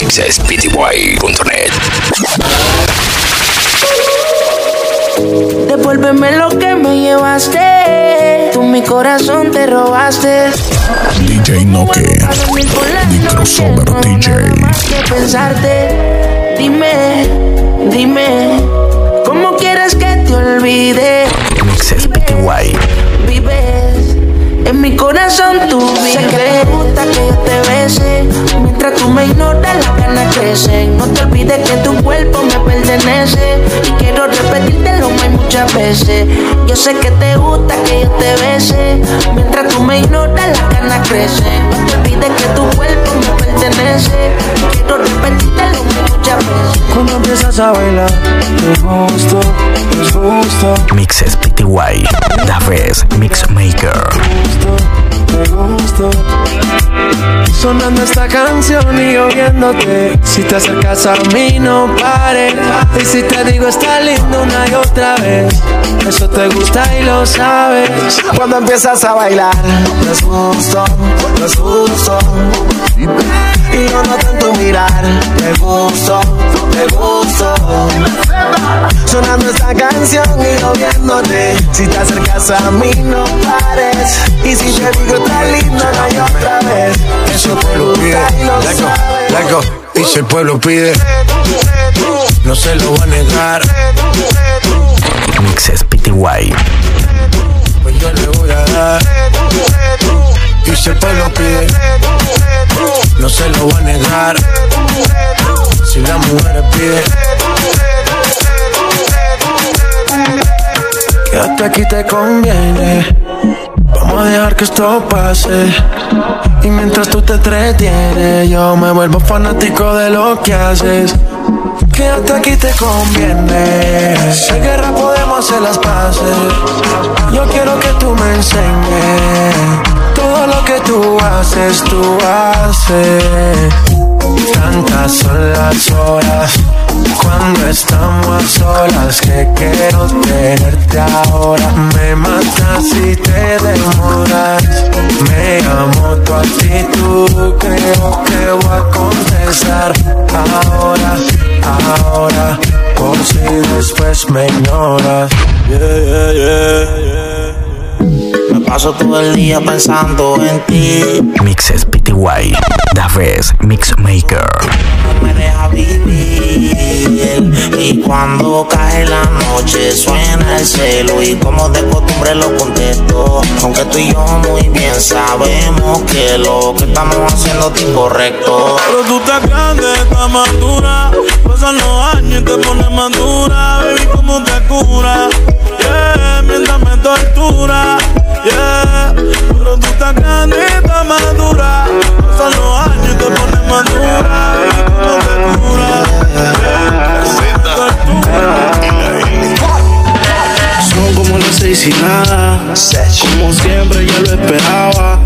mixespty.net. Devuélveme lo que me llevaste. Tú mi corazón te robaste. DJ Noke. The crossover DJ. Que pensarte. Dime, dime. ¿Cómo quieres que te olvide? Mixes PTY. Vives en mi corazón tú vives. Sé que te gusta que yo te bese. Mientras tú me ignoras, las ganas crecen. No te olvides que tu cuerpo me pertenece. Y quiero repetírtelo más muchas veces. Yo sé que te gusta que yo te bese. Mientras tú me ignoras, las ganas crecen. No te olvides que tu cuerpo me pertenece. Y quiero repetírtelo empiezas a bailar, te gusto, te gusto, Mixes PTY. Daves Mixmaker. gusto, te gusto. Sonando esta canción y oyéndote. Si te acercas a mí, no pares. Y si te digo está lindo una y otra vez, eso te gusta y lo sabes. Cuando empiezas a bailar, te gusto, te gusto. Y yo noto en tu mirar, te gusto, te gusto. Sonando esta canción y yo viéndote. Si te acercas a mí, no pares. Y si te digo está lindo una y otra vez, eso te gusta y lo sabes. y si el pueblo pide, no se lo va a negar. Mixes PTY. Pues yo le voy a dar. Y si el pueblo pide, no se lo va a negar. Si la mujer pide, Quédate aquí te conviene. Vamos a dejar que esto pase. Y mientras tú te entretienes, yo me vuelvo fanático de lo que haces. Quédate aquí te conviene. En guerra podemos hacer las paces. Yo quiero que tú me enseñes. Todo lo que tú haces, tú haces. Tantas son las horas cuando estamos a solas que quiero tenerte ahora. Me matas si te demoras. Me amo tu actitud, creo que voy a contestar ahora, ahora. Por si después me ignoras. Yeah, yeah, yeah, paso todo el día pensando en ti. Mixes PTY. Daves Mixmaker. No me deja vivir. Y cuando cae la noche suena el celo. Y como de costumbre lo contesto. Aunque tú y yo muy bien sabemos que lo que estamos haciendo es incorrecto. Pero tú estás grande, estás madura. Pasan los años y te pones madura. Baby, ¿cómo te cura? Yeah, mientras me tortura. Yeah, pero tú estás grande, estás madura. Pasan los años y te pones madura. Baby, ¿cómo te cura? Son como las seis y nada. Como siempre ya lo esperaba.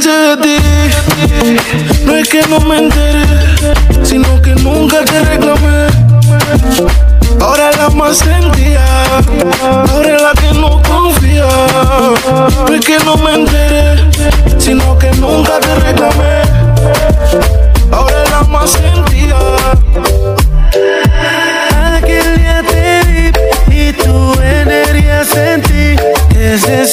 Santa que también sé de ti. No es que no me enteré, sino que nunca te reclamé. Ahora la más sentía, ahora la que no confía. No es que no me enteré, sino que nunca te reclamé. Ahora la más sentía. Aquel día te vi y tu energía sentí. Desde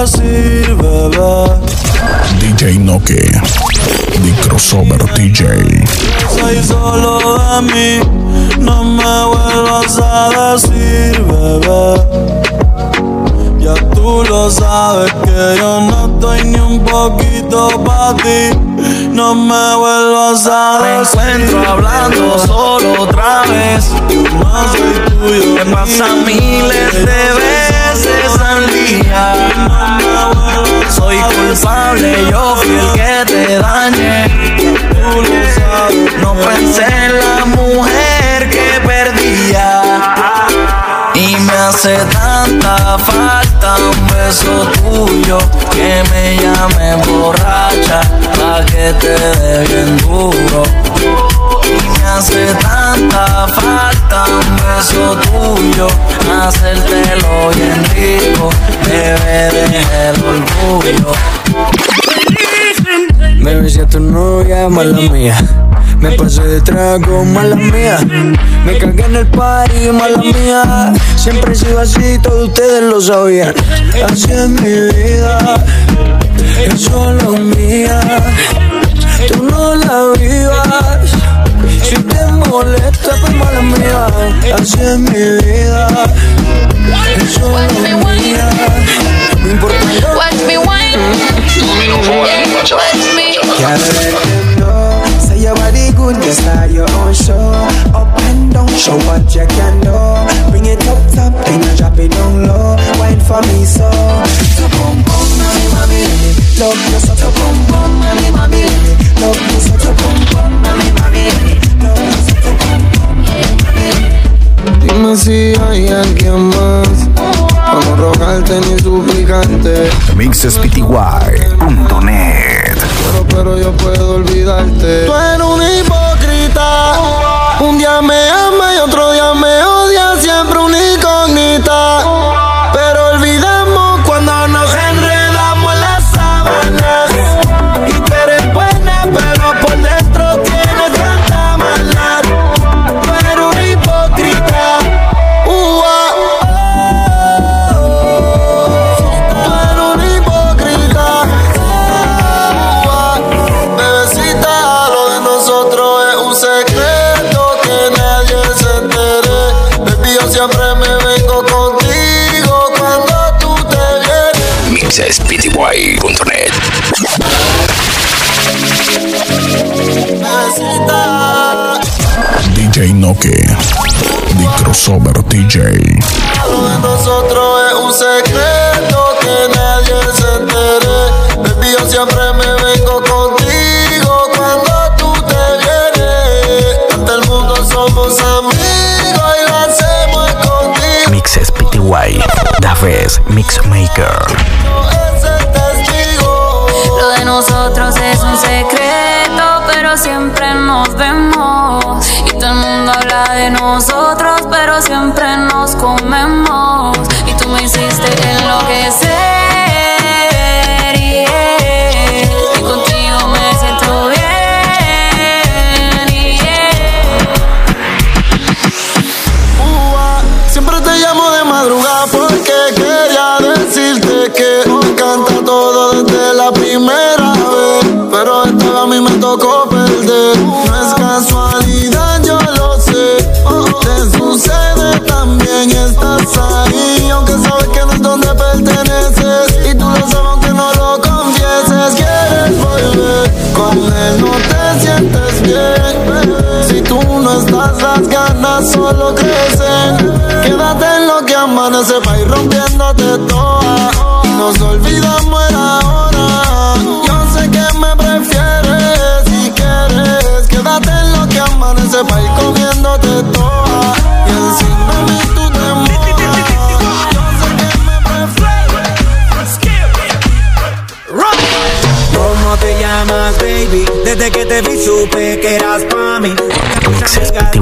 a decir, bebé. DJ Noke. The Crossover DJ. Soy solo de mí. No me vuelvas a decir, bebé. Ya tú lo sabes que yo no estoy ni un poquito para ti. No me vuelvas a Me decir. encuentro hablando solo otra vez. No soy tuyo. Me pasa miles de veces al Soy culpable, yo fui el que te dañé. No pensé en la mujer que perdía. Y me hace tanta falta un beso tuyo que me llame borracha pa' que te dé bien duro. Y me hace tanta falta un beso tuyo hacértelo bien rico, bebé de el orgullo. Si a tu novia, mala mía. Me pasé de trago, mala mía. Me cagué en el party, mala mía. Siempre he sido así, todos ustedes lo sabían. Así es mi vida, es solo mía. Tú no la vivas. Si te molesta, pues mala mía. Así es mi vida, es solo mía. No importa lo Watch me wine. Yeah, watch me. Can't let them know. Say your body good, you start your own show. Up and down, show what you can do. Bring it up top, then you drop it down low. Wine for me so. So boom boom, mommy, mommy, love you so. So boom boom, mommy, mommy, love you so. So boom boom, mommy, mommy, love you so. So boom boom, mommy, Dime si hay alguien más. Para no rogarte ni suplicarte. mixespty.net. Pero, pero yo puedo olvidarte. Tú eres un hipócrita. Un día me mixespty.net. Bebecita. DJ Noke. The Crossover DJ. Lo de nosotros es un secreto que nadie se entere. Baby, yo siempre me vengo contigo cuando tú te vienes. Ante el mundo somos amigos y lo hacemos contigo. mixespty.net. Daves Mixmaker. Nosotros es un secreto, pero siempre nos vemos. Y todo el mundo habla de nosotros, pero siempre nos comemos. Y tú me hiciste enloquecer.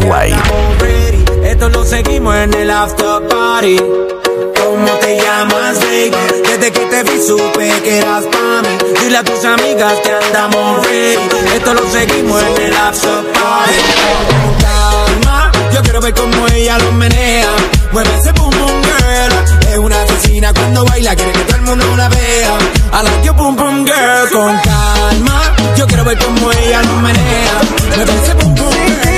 mixespty.net. Esto lo seguimos en el after party. ¿Cómo te llamas, baby? Desde que te vi supe que eras pa' mí. Dile a tus amigas que andamos ready. Esto lo seguimos en el after party. Con calma, Yo quiero ver cómo ella lo menea. Mueve ese boom boom girl. Es una asesina cuando baila, quiere que todo el mundo la vea. I like your boom boom girl. Con calma. Yo quiero ver cómo ella lo menea. Mueve ese boom boom girl.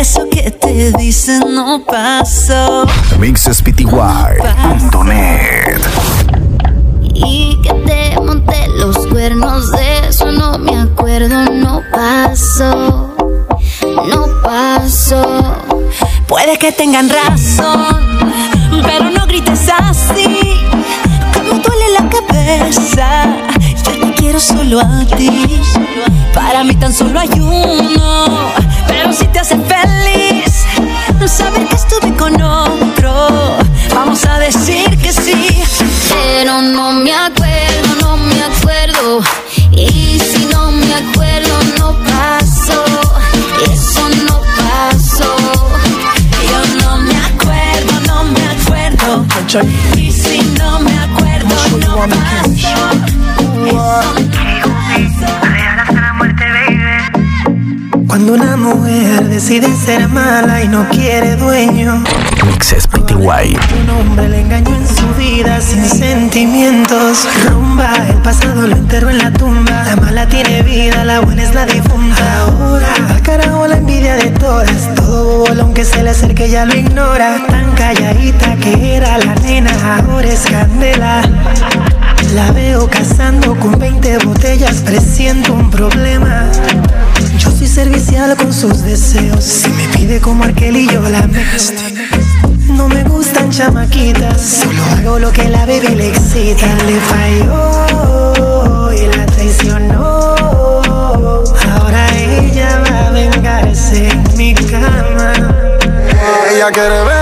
eso que te dicen no pasó. MixSPTY.net Y que te monté los cuernos de eso no me acuerdo, no pasó. No pasó. Puede que tengan razón, solo a ti. Para mí tan solo hay uno pero si te hace feliz, no saber que estuve con otro, vamos a decir que sí. Pero no me acuerdo, no me acuerdo. Y si no me acuerdo, no pasó. Eso no pasó. Yo no me acuerdo, no me acuerdo. Y si no me acuerdo, no pasó. Cuando una mujer decide ser mala y no quiere dueño. Mixes PTY. Un hombre le engañó en su vida sin sentimientos. Rumba, el pasado lo enterró en la tumba. La mala tiene vida, la buena es la difunta. Ahora, al carajo la envidia de todas. Todo bobo, aunque se le acerque ya lo ignora. Tan calladita que era la nena, ahora es candela. La veo cazando con 20 botellas, presiento un problema. Servicial con sus deseos. Si me pide como aquel y yo la mezclo. No me gustan chamaquitas, solo hago lo que la baby le excita. Le falló y la traicionó. Ahora ella va a vengarse en mi cama. Ella quiere beber,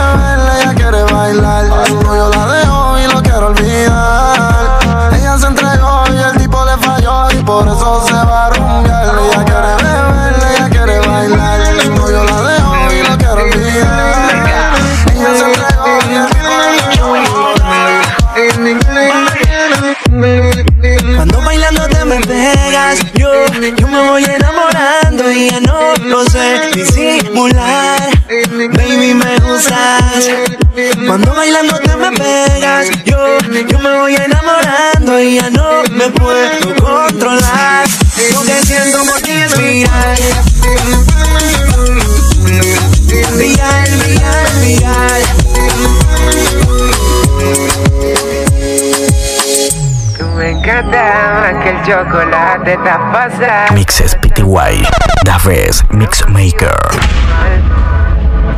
chocolate te pasa. Mixes PTY. Daves Mixmaker.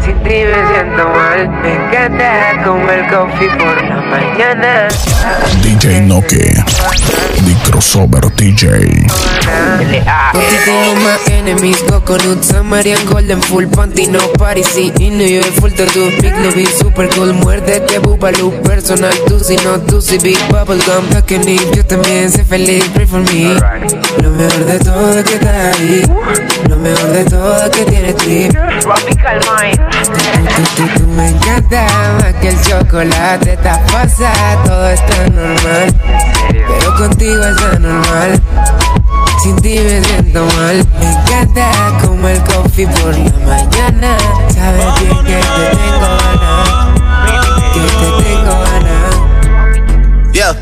Sin ti me siento mal. Me encanta comer coffee por la mañana. DJ Noke. Crossover DJ. Tengo más enemies, coconut, Samarian, golden, full panty, no party, sí, y New York, full tattoo, big lobby, super cool, muérdete, bubaloo, personal, tú si no, tú si big bubblegum, Takeni, yo también sé feliz, pray for me, lo mejor de todo es que estás ahí, lo mejor de todo es que tienes trip, tropical mind, tú, tú, tú, tú me encanta más que el chocolate, está pasa, todo está normal, pero contigo es anormal. Sin ti me siento mal Me encanta como el coffee por la mañana Sabes bien que te tengo ganas Que te tengo ganas Yeah.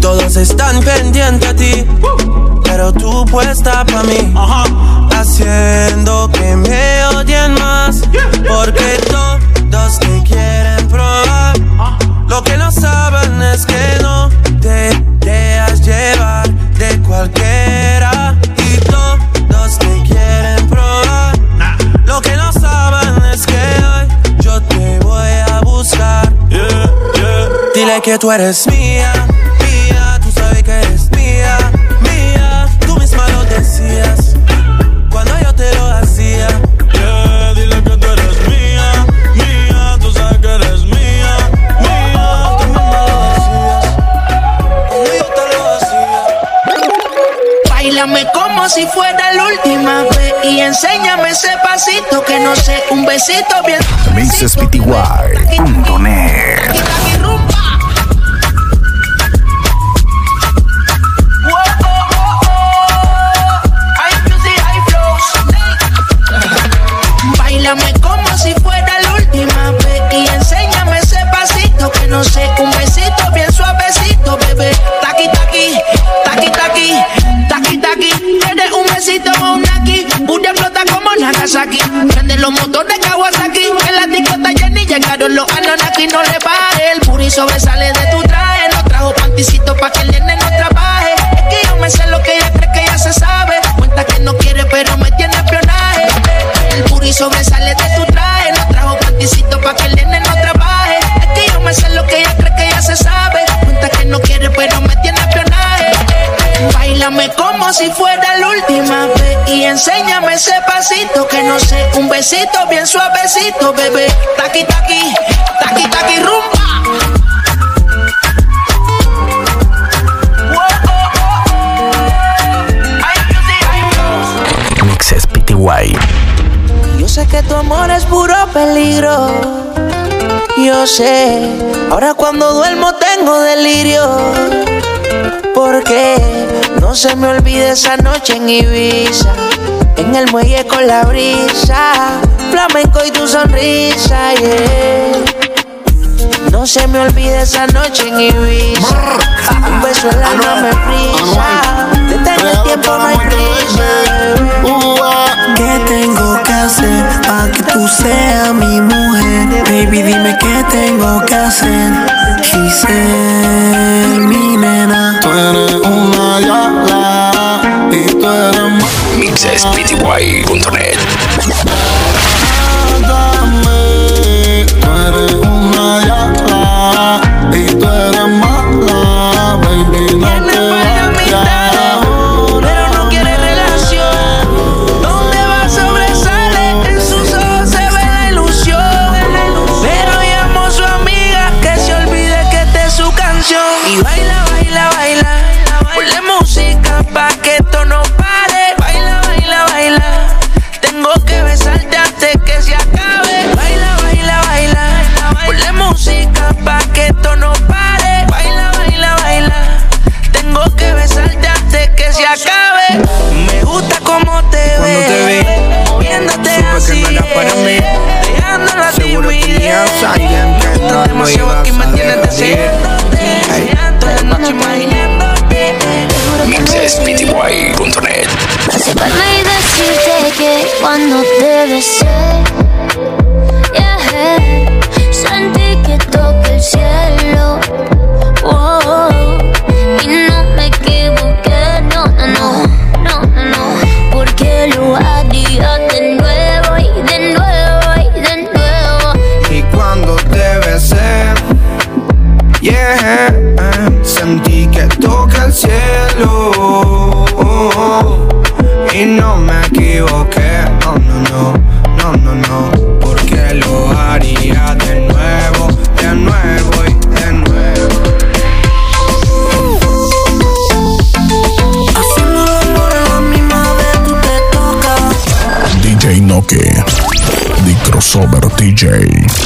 Todos están pendientes a ti, pero tú puesta pa' mí. Haciendo que me odien más, que tú eres mía, mía, tú sabes que eres mía, mía. Tú misma lo decías cuando yo te lo hacía. Yeah, dile que tú eres mía, mía, tú sabes que eres mía, mía. Tú misma lo decías cuando yo te lo hacía. Bailame como si fuera la última vez y enséñame ese pasito que no sé, un besito bien. MixSPTY.net como Nagasaki. Prende los motores Kawasaki, en la discota Jenny llegaron los Ananaki, no le baje. El puri sobresale de tu traje, no trajo panticito pa' que el nene no trabaje. Es que yo me sé lo que ella cree que ya se sabe. Cuenta que no quiere, pero me tiene espionaje. El puri sobresale de tu traje, no trajo panticito pa' que el nene no trabaje. Es que yo me sé lo que ella cree que ya se sabe. Cuenta que no quiere, pero me. Bailame como si fuera la última vez y enséñame ese pasito que no sé, un besito bien suavecito, bebé. Taqui taqui, taqui taqui rumba. MixSPTY Yo sé que tu amor es puro peligro. Yo sé, ahora cuando duermo tengo delirio. Porque no se me olvide esa noche en Ibiza. En el muelle con la brisa. Flamenco y tu sonrisa, yeah. No se me olvide esa noche en Ibiza. Un beso en la no me frisa. Detén el tiempo, no hay prisa. ¿Qué tengo que hacer para que tú seas mi mujer? Baby, dime qué tengo que hacer. Giselle, mi nena. Tú eres una yala y tú eres más. Y decirte que cuando te besé, Crossover DJ.